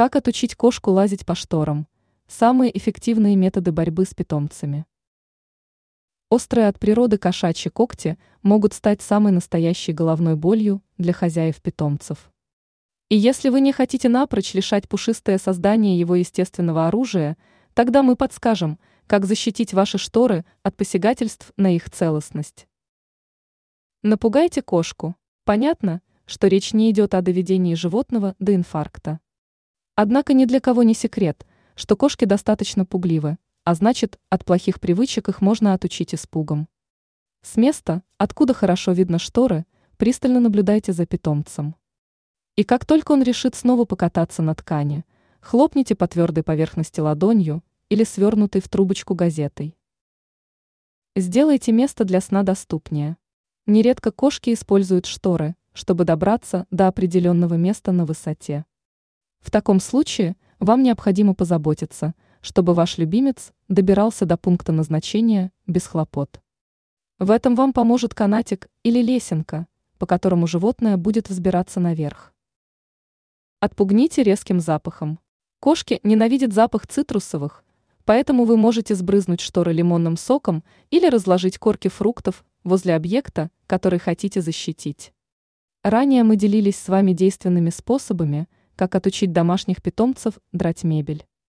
Как отучить кошку лазить по шторам? Самые эффективные методы борьбы с питомцами. Острые от природы кошачьи когти могут стать самой настоящей головной болью для хозяев питомцев. И если вы не хотите напрочь лишать пушистое создание его естественного оружия, тогда мы подскажем, как защитить ваши шторы от посягательств на их целостность. Напугайте кошку. Понятно, что речь не идет о доведении животного до инфаркта. Однако ни для кого не секрет, что кошки достаточно пугливы, а значит, от плохих привычек их можно отучить испугом. С места, откуда хорошо видно шторы, пристально наблюдайте за питомцем. И как только он решит снова покататься на ткани, хлопните по твердой поверхности ладонью или свернутой в трубочку газетой. Сделайте место для сна доступнее. Нередко кошки используют шторы, чтобы добраться до определенного места на высоте. В таком случае вам необходимо позаботиться, чтобы ваш любимец добирался до пункта назначения без хлопот. В этом вам поможет канатик или лесенка, по которому животное будет взбираться наверх. Отпугните резким запахом. Кошки ненавидят запах цитрусовых, поэтому вы можете сбрызнуть шторы лимонным соком или разложить корки фруктов возле объекта, который хотите защитить. Ранее мы делились с вами действенными способами – как отучить домашних питомцев драть мебель.